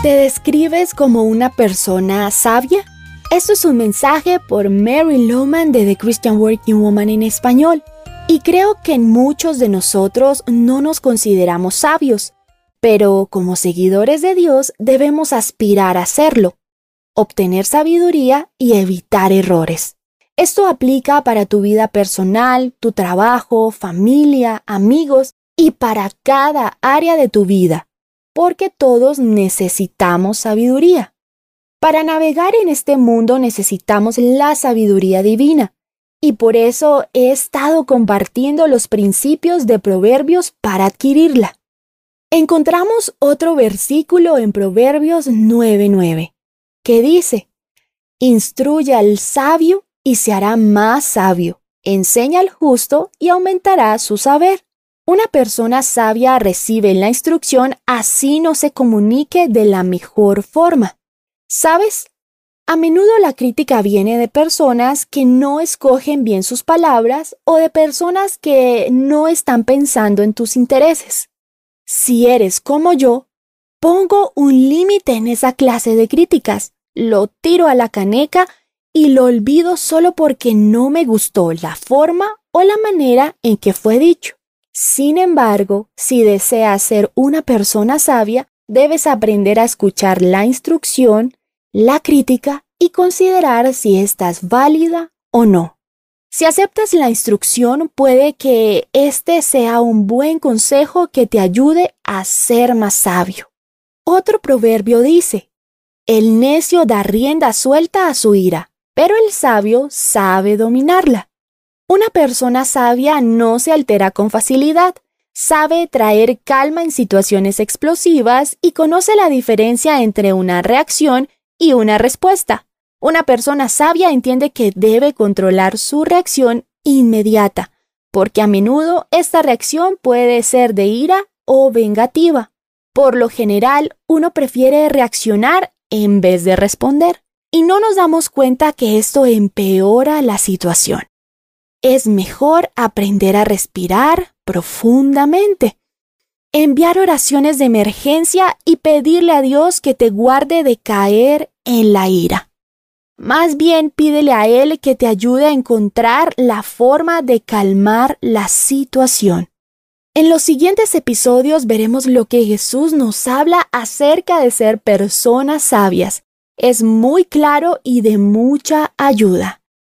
¿Te describes como una persona sabia? Esto es un mensaje por Mary Loman de The Christian Working Woman en español. Y creo que muchos de nosotros no nos consideramos sabios, pero como seguidores de Dios debemos aspirar a serlo, obtener sabiduría y evitar errores. Esto aplica para tu vida personal, tu trabajo, familia, amigos y para cada área de tu vida porque todos necesitamos sabiduría. Para navegar en este mundo necesitamos la sabiduría divina, y por eso he estado compartiendo los principios de Proverbios para adquirirla. Encontramos otro versículo en Proverbios 9:9, que dice, Instruye al sabio y se hará más sabio, enseña al justo y aumentará su saber. Una persona sabia recibe la instrucción así no se comunique de la mejor forma. ¿Sabes? A menudo la crítica viene de personas que no escogen bien sus palabras o de personas que no están pensando en tus intereses. Si eres como yo, pongo un límite en esa clase de críticas, lo tiro a la caneca y lo olvido solo porque no me gustó la forma o la manera en que fue dicho. Sin embargo, si deseas ser una persona sabia, debes aprender a escuchar la instrucción, la crítica y considerar si estás válida o no. Si aceptas la instrucción, puede que este sea un buen consejo que te ayude a ser más sabio. Otro proverbio dice, el necio da rienda suelta a su ira, pero el sabio sabe dominarla. Una persona sabia no se altera con facilidad, sabe traer calma en situaciones explosivas y conoce la diferencia entre una reacción y una respuesta. Una persona sabia entiende que debe controlar su reacción inmediata, porque a menudo esta reacción puede ser de ira o vengativa. Por lo general, uno prefiere reaccionar en vez de responder, y no nos damos cuenta que esto empeora la situación es mejor aprender a respirar profundamente, enviar oraciones de emergencia y pedirle a Dios que te guarde de caer en la ira. Más bien pídele a Él que te ayude a encontrar la forma de calmar la situación. En los siguientes episodios veremos lo que Jesús nos habla acerca de ser personas sabias. Es muy claro y de mucha ayuda.